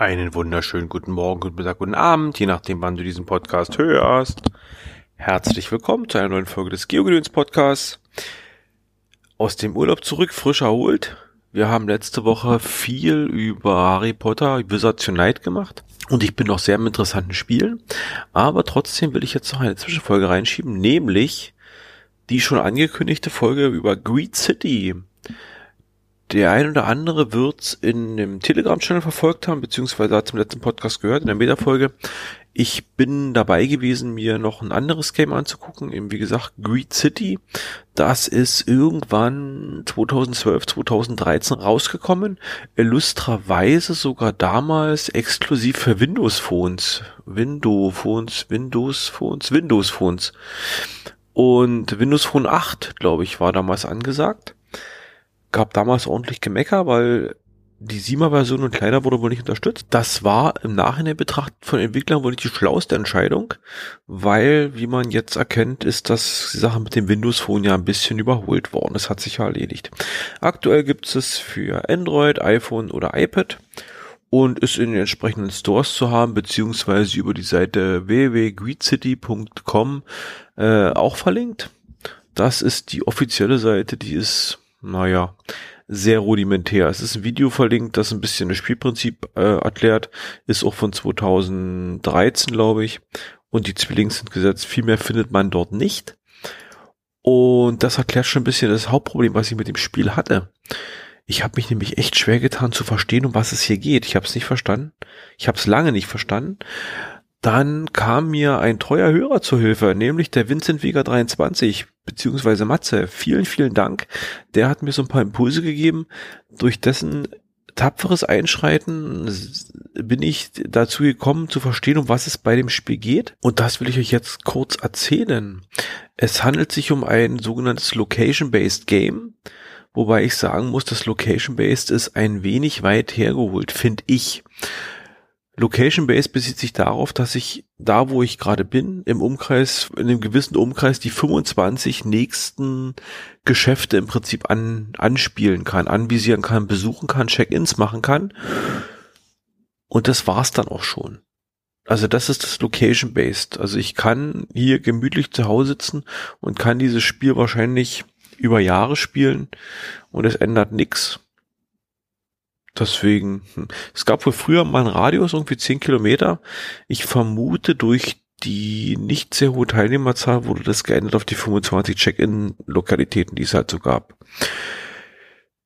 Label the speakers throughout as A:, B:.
A: Einen wunderschönen guten Morgen, guten Mittag, guten Abend, je nachdem, wann du diesen Podcast hörst. Herzlich willkommen zu einer neuen Folge des Geogedöns Podcasts. Aus dem Urlaub zurück, frisch erholt. Wir haben letzte Woche viel über Harry Potter Wizards Unite gemacht und ich bin noch sehr im interessanten Spielen. Aber trotzdem will ich jetzt noch eine Zwischenfolge reinschieben, nämlich die schon angekündigte Folge über Greed City der ein oder andere wird's in dem Telegram-Channel verfolgt haben, beziehungsweise hat zum letzten Podcast gehört, in der Meta-Folge. Ich bin dabei gewesen, mir noch ein anderes Game anzugucken, eben wie gesagt Greed City. Das ist irgendwann 2012, 2013 rausgekommen, illustrerweise sogar damals exklusiv für Windows Phones. Windows Phones, Windows Phones, Windows Phones. Und Windows Phone 8, glaube ich, war damals angesagt gab damals ordentlich Gemecker, weil die Sima-Version und kleiner wurde wohl nicht unterstützt. Das war im Nachhinein betrachtet von Entwicklern wohl nicht die schlauste Entscheidung, weil, wie man jetzt erkennt, ist das die Sache mit dem Windows Phone ja ein bisschen überholt worden. Das hat sich ja erledigt. Aktuell gibt es für Android, iPhone oder iPad und ist in den entsprechenden Stores zu haben, beziehungsweise über die Seite www.greedcity.com äh, auch verlinkt. Das ist die offizielle Seite, die ist naja, sehr rudimentär. Es ist ein Video verlinkt, das ein bisschen das Spielprinzip äh, erklärt, ist auch von 2013, glaube ich. Und die Zwillings sind gesetzt. Viel mehr findet man dort nicht. Und das erklärt schon ein bisschen das Hauptproblem, was ich mit dem Spiel hatte. Ich habe mich nämlich echt schwer getan zu verstehen, um was es hier geht. Ich habe es nicht verstanden. Ich habe es lange nicht verstanden. Dann kam mir ein treuer Hörer zur Hilfe, nämlich der Vincent Vega 23 beziehungsweise Matze. Vielen, vielen Dank. Der hat mir so ein paar Impulse gegeben, durch dessen tapferes Einschreiten bin ich dazu gekommen zu verstehen, um was es bei dem Spiel geht. Und das will ich euch jetzt kurz erzählen. Es handelt sich um ein sogenanntes Location-Based Game. Wobei ich sagen muss, das Location-Based ist ein wenig weit hergeholt, finde ich. Location Base bezieht sich darauf, dass ich da, wo ich gerade bin, im Umkreis, in einem gewissen Umkreis die 25 nächsten Geschäfte im Prinzip an, anspielen kann, anvisieren kann, besuchen kann, Check-ins machen kann. Und das war's dann auch schon. Also das ist das Location-Based. Also ich kann hier gemütlich zu Hause sitzen und kann dieses Spiel wahrscheinlich über Jahre spielen und es ändert nichts Deswegen, hm. es gab wohl früher mal einen Radius, irgendwie 10 Kilometer. Ich vermute durch die nicht sehr hohe Teilnehmerzahl wurde das geändert auf die 25 Check-in-Lokalitäten, die es halt so gab.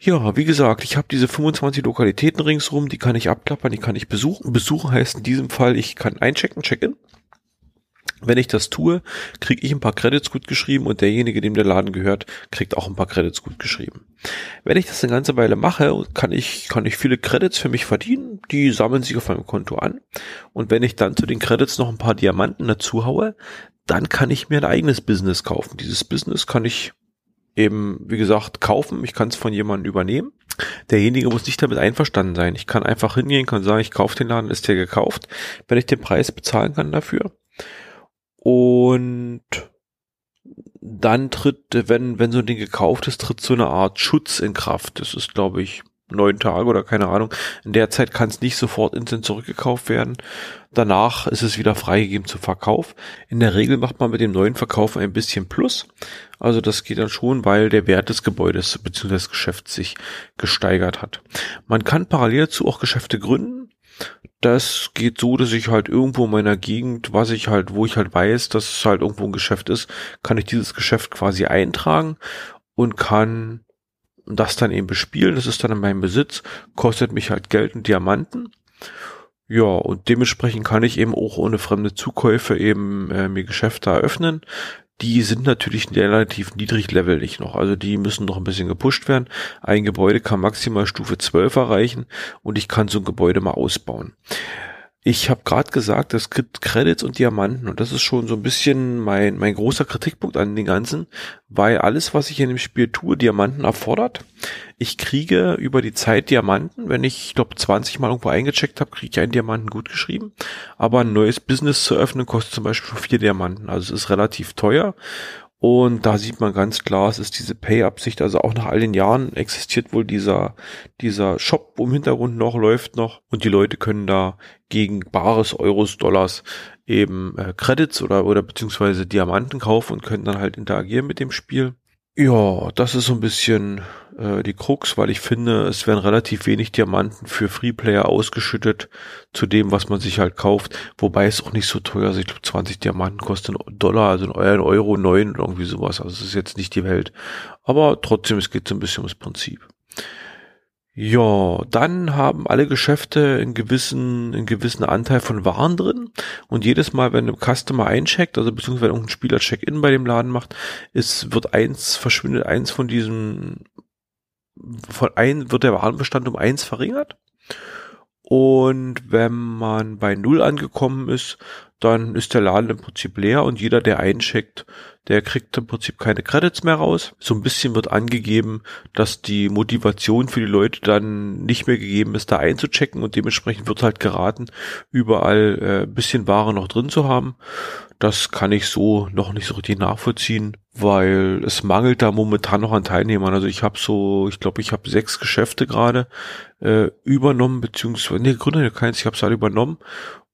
A: Ja, wie gesagt, ich habe diese 25 Lokalitäten ringsrum, die kann ich abklappern, die kann ich besuchen. Besuchen heißt in diesem Fall, ich kann einchecken, Check-in. Wenn ich das tue, kriege ich ein paar Credits gut geschrieben und derjenige, dem der Laden gehört, kriegt auch ein paar Credits gut geschrieben. Wenn ich das eine ganze Weile mache, kann ich, kann ich viele Credits für mich verdienen, die sammeln sich auf meinem Konto an. Und wenn ich dann zu den Credits noch ein paar Diamanten dazu haue, dann kann ich mir ein eigenes Business kaufen. Dieses Business kann ich eben, wie gesagt, kaufen. Ich kann es von jemandem übernehmen. Derjenige muss nicht damit einverstanden sein. Ich kann einfach hingehen, kann sagen, ich kaufe den Laden, ist der gekauft, wenn ich den Preis bezahlen kann dafür. Und dann tritt, wenn, wenn so ein Ding gekauft ist, tritt so eine Art Schutz in Kraft. Das ist, glaube ich, neun Tage oder keine Ahnung. In der Zeit kann es nicht sofort instant zurückgekauft werden. Danach ist es wieder freigegeben zum Verkauf. In der Regel macht man mit dem neuen Verkauf ein bisschen Plus. Also das geht dann schon, weil der Wert des Gebäudes bzw. des Geschäfts sich gesteigert hat. Man kann parallel dazu auch Geschäfte gründen. Das geht so, dass ich halt irgendwo in meiner Gegend, was ich halt, wo ich halt weiß, dass es halt irgendwo ein Geschäft ist, kann ich dieses Geschäft quasi eintragen und kann das dann eben bespielen. Das ist dann in meinem Besitz, kostet mich halt Geld und Diamanten. Ja, und dementsprechend kann ich eben auch ohne fremde Zukäufe eben äh, mir Geschäfte eröffnen die sind natürlich relativ niedriglevelig noch. Also die müssen noch ein bisschen gepusht werden. Ein Gebäude kann maximal Stufe 12 erreichen und ich kann so ein Gebäude mal ausbauen. Ich habe gerade gesagt, es gibt Credits und Diamanten und das ist schon so ein bisschen mein, mein großer Kritikpunkt an den Ganzen, weil alles, was ich in dem Spiel tue, Diamanten erfordert. Ich kriege über die Zeit Diamanten, wenn ich, ich glaube 20 Mal irgendwo eingecheckt habe, kriege ich einen Diamanten gut geschrieben. Aber ein neues Business zu öffnen kostet zum Beispiel vier Diamanten, also es ist relativ teuer Und da sieht man ganz klar, es ist diese Pay-Absicht. Also auch nach all den Jahren existiert wohl dieser, dieser Shop wo im Hintergrund noch, läuft noch. Und die Leute können da gegen bares Euros, Dollars eben äh, Credits oder, oder beziehungsweise Diamanten kaufen und können dann halt interagieren mit dem Spiel. Ja, das ist so ein bisschen äh, die Krux, weil ich finde, es werden relativ wenig Diamanten für Freeplayer ausgeschüttet zu dem, was man sich halt kauft. Wobei es auch nicht so teuer ist. Ich glaube, 20 Diamanten kosten Dollar, also ein Euro, neun oder irgendwie sowas. Also es ist jetzt nicht die Welt. Aber trotzdem, es geht so ein bisschen ums Prinzip. Ja, dann haben alle Geschäfte einen gewissen, einen gewissen Anteil von Waren drin. Und jedes Mal, wenn ein Customer eincheckt, also beziehungsweise irgendein Spieler Check-in bei dem Laden macht, ist, wird eins, verschwindet eins von diesem, von ein, wird der Warenbestand um eins verringert. Und wenn man bei Null angekommen ist, dann ist der Laden im Prinzip leer und jeder, der eincheckt, der kriegt im Prinzip keine Credits mehr raus. So ein bisschen wird angegeben, dass die Motivation für die Leute dann nicht mehr gegeben ist, da einzuchecken und dementsprechend wird halt geraten, überall äh, ein bisschen Ware noch drin zu haben. Das kann ich so noch nicht so richtig nachvollziehen, weil es mangelt da momentan noch an Teilnehmern. Also ich habe so, ich glaube, ich habe sechs Geschäfte gerade äh, übernommen, beziehungsweise, nee, Gründe keins, ich habe es alle übernommen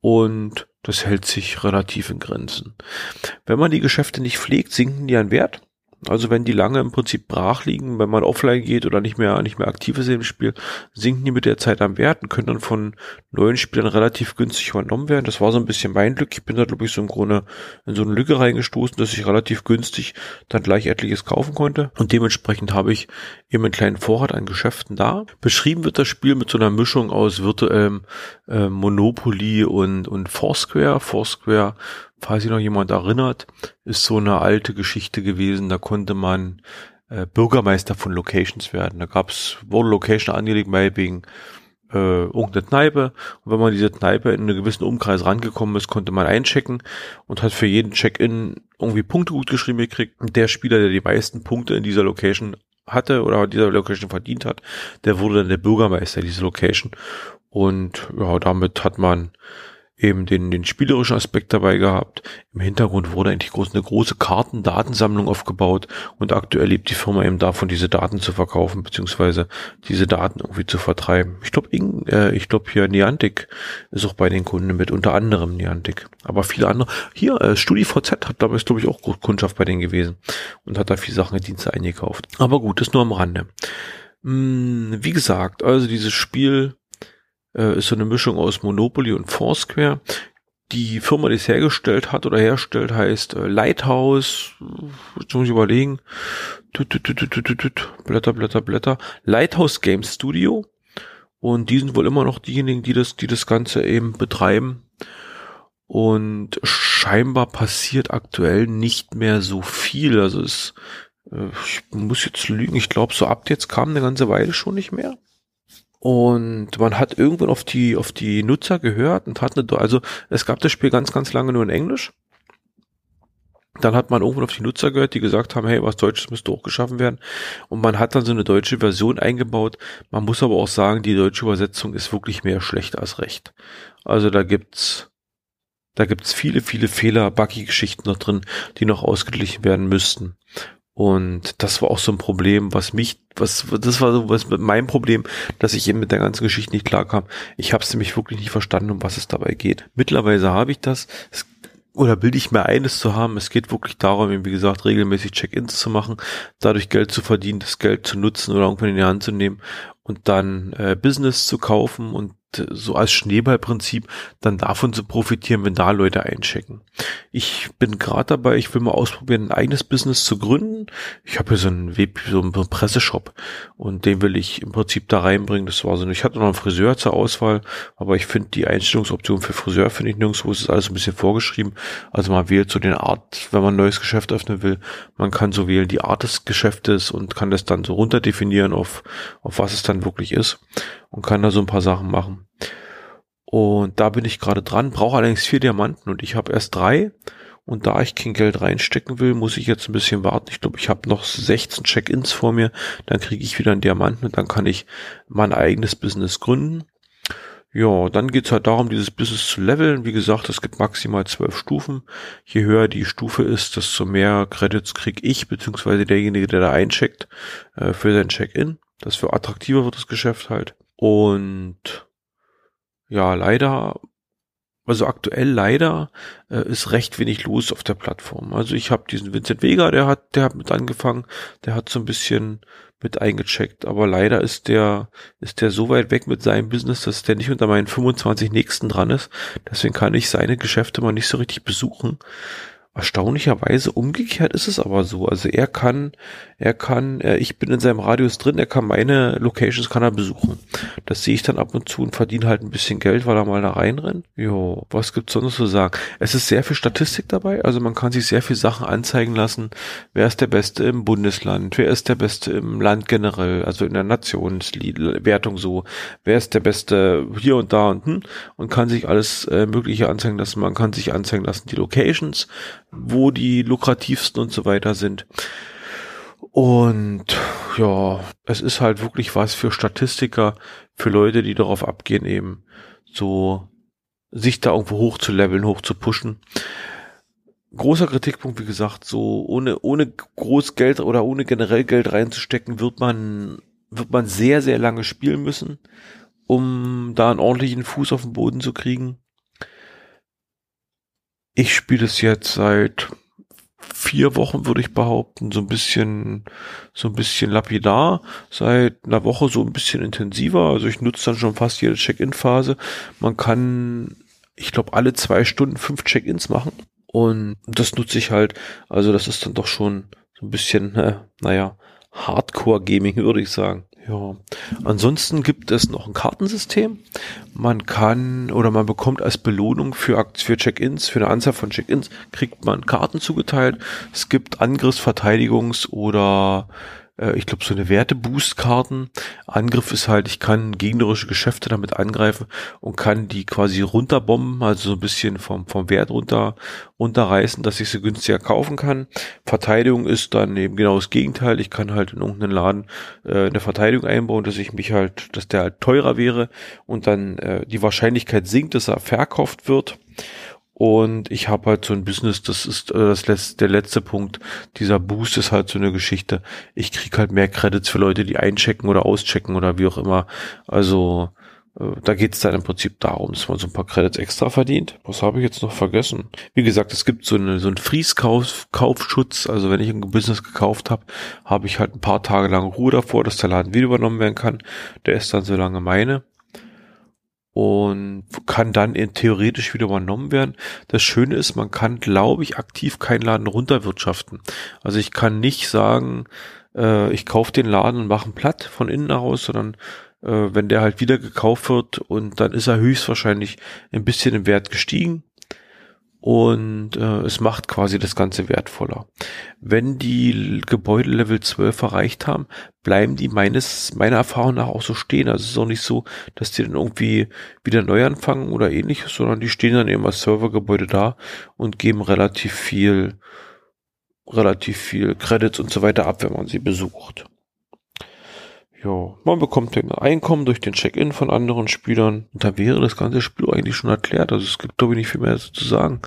A: und das hält sich relativ in Grenzen. Wenn man die Geschäfte nicht pflegt, sinken die an Wert. Also wenn die lange im Prinzip brach liegen, wenn man offline geht oder nicht mehr, nicht mehr aktiv ist im Spiel, sinken die mit der Zeit am Wert und können dann von neuen Spielern relativ günstig übernommen werden. Das war so ein bisschen mein Glück. Ich bin da, glaube ich, so im Grunde in so eine Lücke reingestoßen, dass ich relativ günstig dann gleich etliches kaufen konnte. Und dementsprechend habe ich eben einen kleinen Vorrat an Geschäften da. Beschrieben wird das Spiel mit so einer Mischung aus virtuellem äh, Monopoly und, und Foursquare. Foursquare falls sich noch jemand erinnert, ist so eine alte Geschichte gewesen. Da konnte man äh, Bürgermeister von Locations werden. Da gab's wurde Location angelegt, meinetwegen äh, irgendeine Kneipe. Und wenn man diese Kneipe in einen gewissen Umkreis rangekommen ist, konnte man einchecken und hat für jeden Check-in irgendwie Punkte gut geschrieben gekriegt. Und der Spieler, der die meisten Punkte in dieser Location hatte oder dieser Location verdient hat, der wurde dann der Bürgermeister dieser Location. Und ja, damit hat man eben den, den spielerischen Aspekt dabei gehabt. Im Hintergrund wurde eigentlich groß, eine große Kartendatensammlung aufgebaut und aktuell lebt die Firma eben davon, diese Daten zu verkaufen, beziehungsweise diese Daten irgendwie zu vertreiben. Ich glaube, äh, ich glaube hier Niantic ist auch bei den Kunden mit, unter anderem Niantic. Aber viele andere. Hier, äh, StudiVZ hat damals, glaube ich, auch Kundschaft bei denen gewesen und hat da viele Sachen, Dienste eingekauft. Aber gut, das nur am Rande. Hm, wie gesagt, also dieses Spiel äh, ist so eine Mischung aus Monopoly und Foursquare. Die Firma, die es hergestellt hat oder herstellt, heißt äh, Lighthouse. Jetzt muss ich überlegen. Tut, tut, tut. Blätter, Blätter, Blätter. Lighthouse Game Studio. Und die sind wohl immer noch diejenigen, die das, die das Ganze eben betreiben. Und scheinbar passiert aktuell nicht mehr so viel. Also es, äh, ich muss jetzt lügen, ich glaube, so ab jetzt kam eine ganze Weile schon nicht mehr. Und man hat irgendwann auf die, auf die Nutzer gehört und hat eine, also es gab das Spiel ganz, ganz lange nur in Englisch. Dann hat man irgendwann auf die Nutzer gehört, die gesagt haben, hey, was Deutsches müsste hochgeschaffen werden. Und man hat dann so eine deutsche Version eingebaut. Man muss aber auch sagen, die deutsche Übersetzung ist wirklich mehr schlecht als recht. Also da gibt's, da gibt's viele, viele Fehler, Buggy-Geschichten noch drin, die noch ausgeglichen werden müssten. Und das war auch so ein Problem, was mich, was, das war so was mein Problem, dass ich eben mit der ganzen Geschichte nicht klarkam. Ich habe es nämlich wirklich nicht verstanden, um was es dabei geht. Mittlerweile habe ich das. Es, oder bilde ich mir ein, es zu haben. Es geht wirklich darum, wie gesagt, regelmäßig Check-ins zu machen, dadurch Geld zu verdienen, das Geld zu nutzen oder irgendwann in die Hand zu nehmen und dann äh, Business zu kaufen und so als Schneeballprinzip dann davon zu profitieren, wenn da Leute einchecken. Ich bin gerade dabei, ich will mal ausprobieren, ein eigenes Business zu gründen. Ich habe hier so einen Web, so einen Presseshop und den will ich im Prinzip da reinbringen. Das war so, ich hatte noch einen Friseur zur Auswahl, aber ich finde die Einstellungsoption für Friseur finde ich nirgendwo, es ist alles ein bisschen vorgeschrieben. Also man wählt so den Art, wenn man ein neues Geschäft öffnen will, man kann so wählen die Art des Geschäftes und kann das dann so runterdefinieren auf, auf was es dann wirklich ist und kann da so ein paar Sachen machen. Und da bin ich gerade dran, brauche allerdings vier Diamanten und ich habe erst drei. Und da ich kein Geld reinstecken will, muss ich jetzt ein bisschen warten. Ich glaube, ich habe noch 16 Check-ins vor mir. Dann kriege ich wieder einen Diamanten und dann kann ich mein eigenes Business gründen. Ja, dann geht's halt darum, dieses Business zu leveln. Wie gesagt, es gibt maximal zwölf Stufen. Je höher die Stufe ist, desto mehr Credits krieg ich, beziehungsweise derjenige, der da eincheckt, äh, für sein Check-in. Desto attraktiver wird das Geschäft halt. Und ja, leider also aktuell leider äh, ist recht wenig los auf der Plattform. Also ich habe diesen Vincent Vega, der hat, der hat mit angefangen, der hat so ein bisschen mit eingecheckt, aber leider ist der, ist der so weit weg mit seinem Business, dass der nicht unter meinen 25 nächsten dran ist. Deswegen kann ich seine Geschäfte mal nicht so richtig besuchen. Erstaunlicherweise umgekehrt ist es aber so. Also er kann, er kann, äh, ich bin in seinem Radius drin, er kann meine Locations kann er besuchen. Das sehe ich dann ab und zu und verdiene halt ein bisschen Geld, weil er mal da reinrennt. Jo, was gibt's sonst zu sagen? Es ist sehr viel Statistik dabei, also man kann sich sehr viel Sachen anzeigen lassen. Wer ist der Beste im Bundesland? Wer ist der Beste im Land generell? Also in der Nationswertung so. Wer ist der Beste hier und da und hm? Und kann sich alles äh, Mögliche anzeigen lassen. Man kann sich anzeigen lassen die Locations wo die lukrativsten und so weiter sind. Und ja, es ist halt wirklich was für Statistiker, für Leute, die darauf abgehen, eben so sich da irgendwo hoch zu leveln, hoch zu pushen. Großer Kritikpunkt, wie gesagt, so ohne, ohne groß Geld oder ohne generell Geld reinzustecken, wird man, wird man sehr, sehr lange spielen müssen, um da einen ordentlichen Fuß auf den Boden zu kriegen. Ich spiele es jetzt seit vier Wochen, würde ich behaupten, so ein bisschen, so ein bisschen lapidar, seit einer Woche so ein bisschen intensiver. Also ich nutze dann schon fast jede Check-in-Phase. Man kann, ich glaube, alle zwei Stunden fünf Check-ins machen. Und das nutze ich halt. Also das ist dann doch schon so ein bisschen, äh, naja, Hardcore-Gaming, würde ich sagen. Ja, ansonsten gibt es noch ein Kartensystem. Man kann oder man bekommt als Belohnung für, für Check-ins, für eine Anzahl von Check-ins, kriegt man Karten zugeteilt. Es gibt Angriffs-, Verteidigungs- oder äh, ich glaube, so eine Werte-Boost-Karten. Angriff ist halt, ich kann gegnerische Geschäfte damit angreifen und kann die quasi runterbomben, also so ein bisschen vom, vom Wert runter, runterreißen, dass ich sie günstiger kaufen kann. Verteidigung ist dann eben genau das Gegenteil. Ich kann halt in irgendeinen Laden äh, eine Verteidigung einbauen, dass ich mich halt, dass der halt teurer wäre und dann äh, die Wahrscheinlichkeit sinkt, dass er verkauft wird. Und ich habe halt so ein Business, das ist äh, das letzte, der letzte Punkt. Dieser Boost ist halt so eine Geschichte. Ich krieg halt mehr Credits für Leute, die einchecken oder auschecken oder wie auch immer. Also äh, da geht es dann im Prinzip darum, dass man so ein paar Credits extra verdient. Was habe ich jetzt noch vergessen? Wie gesagt, es gibt so, eine, so einen Freeze-Kaufschutz. Also wenn ich ein Business gekauft habe, habe ich halt ein paar Tage lang Ruhe davor, dass der Laden wieder übernommen werden kann. Der ist dann so lange meine und kann dann theoretisch wieder übernommen werden. Das Schöne ist, man kann, glaube ich, aktiv keinen Laden runterwirtschaften. Also ich kann nicht sagen, äh, ich kaufe den Laden und mache einen platt von innen heraus, sondern äh, wenn der halt wieder gekauft wird und dann ist er höchstwahrscheinlich ein bisschen im Wert gestiegen und äh, es macht quasi das Ganze wertvoller. Wenn die Gebäude Level 12 erreicht haben, bleiben die meines, meiner Erfahrung nach auch so stehen. Also es ist auch nicht so, dass die dann irgendwie wieder neu anfangen oder ähnliches, sondern die stehen dann eben als Servergebäude da und geben relativ viel, relativ viel Credits und so weiter ab, wenn man sie besucht. Ja, man bekommt ein Einkommen durch den Check-in von anderen Spielern. Und da wäre das ganze Spiel eigentlich schon erklärt. Also es gibt, glaube ich, nicht viel mehr zu sagen.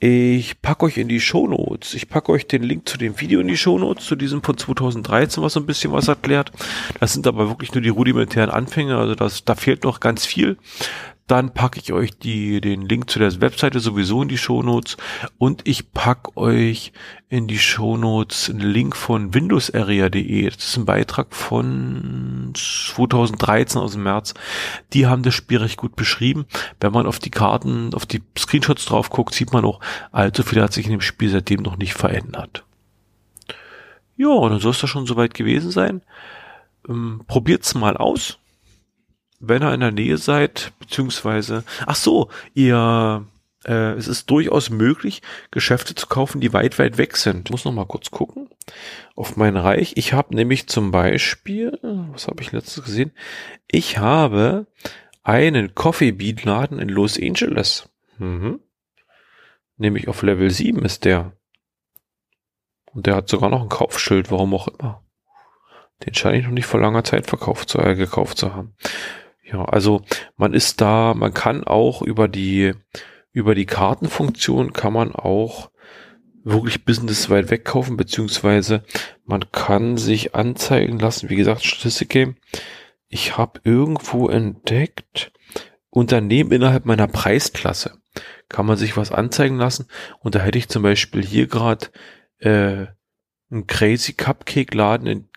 A: Ich packe euch in die Shownotes. Ich packe euch den Link zu dem Video in die Shownotes, zu diesem von 2013, was so ein bisschen was erklärt. Das sind aber wirklich nur die rudimentären Anfänge, also das, da fehlt noch ganz viel. Dann packe ich euch die, den Link zu der Webseite sowieso in die Shownotes und ich packe euch in die Shownotes einen Link von windowsarea.de. Das ist ein Beitrag von 2013 aus dem März. Die haben das Spiel recht gut beschrieben. Wenn man auf die Karten, auf die Screenshots drauf guckt, sieht man auch, allzu viel hat sich in dem Spiel seitdem noch nicht verändert. Ja, dann soll es da schon soweit gewesen sein. Ähm, probiert's mal aus wenn ihr in der Nähe seid, beziehungsweise, ach so, ihr, äh, es ist durchaus möglich, Geschäfte zu kaufen, die weit, weit weg sind. Ich muss noch mal kurz gucken auf mein Reich. Ich habe nämlich zum Beispiel, was habe ich letztes gesehen? Ich habe einen Coffee Bean Laden in Los Angeles. Mhm. Nämlich auf Level 7 ist der. Und der hat sogar noch ein Kaufschild, warum auch immer. Den scheine ich noch nicht vor langer Zeit verkauft zu, äh, gekauft zu haben. Ja, also man ist da, man kann auch über die, über die Kartenfunktion kann man auch wirklich Business weit weg kaufen, beziehungsweise man kann sich anzeigen lassen, wie gesagt, Statistik Game. Ich habe irgendwo entdeckt, Unternehmen innerhalb meiner Preisklasse kann man sich was anzeigen lassen. Und da hätte ich zum Beispiel hier gerade äh, einen Crazy Cupcake Laden in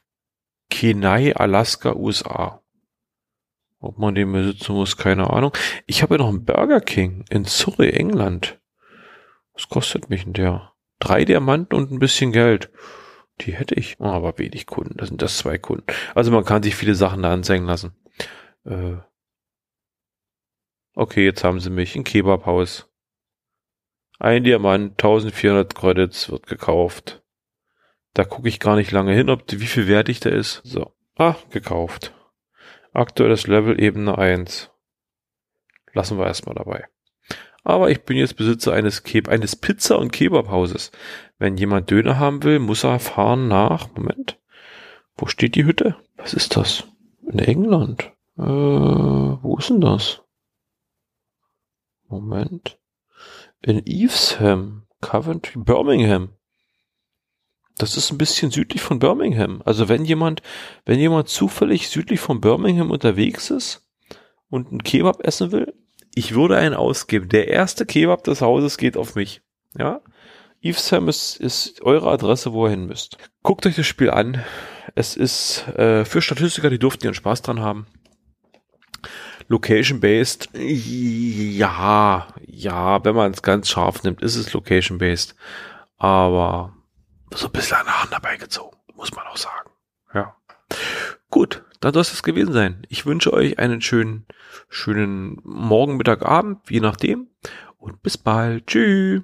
A: Kenai, Alaska, USA. Ob man den besitzen muss, keine Ahnung. Ich habe ja noch einen Burger King in Surrey, England. Was kostet mich denn der? Drei Diamanten und ein bisschen Geld. Die hätte ich. Oh, aber wenig Kunden. Das sind das zwei Kunden. Also man kann sich viele Sachen da anzeigen lassen. Äh okay, jetzt haben sie mich. Ein Kebabhaus. Ein Diamant, 1400 Credits wird gekauft. Da gucke ich gar nicht lange hin, ob wie viel wertig der ist. So. Ah, gekauft. Aktuelles Level Ebene 1. Lassen wir erstmal dabei. Aber ich bin jetzt Besitzer eines, Ke eines Pizza- und Kebabhauses. Wenn jemand Döner haben will, muss er fahren nach. Moment. Wo steht die Hütte? Was ist das? In England. Äh, wo ist denn das? Moment. In Evesham, Coventry, Birmingham. Das ist ein bisschen südlich von Birmingham. Also wenn jemand, wenn jemand zufällig südlich von Birmingham unterwegs ist und einen Kebab essen will, ich würde einen ausgeben. Der erste Kebab des Hauses geht auf mich. Ja. Evesham ist, ist eure Adresse, wo ihr hin müsst. Guckt euch das Spiel an. Es ist äh, für Statistiker, die durften ihren Spaß dran haben. Location-based, ja, ja, wenn man es ganz scharf nimmt, ist es Location-based. Aber so ein bisschen an der Hand dabei gezogen, muss man auch sagen. Ja. Gut, dann soll es gewesen sein. Ich wünsche euch einen schönen, schönen Morgen, Mittag, Abend, je nachdem. Und bis bald. Tschüss.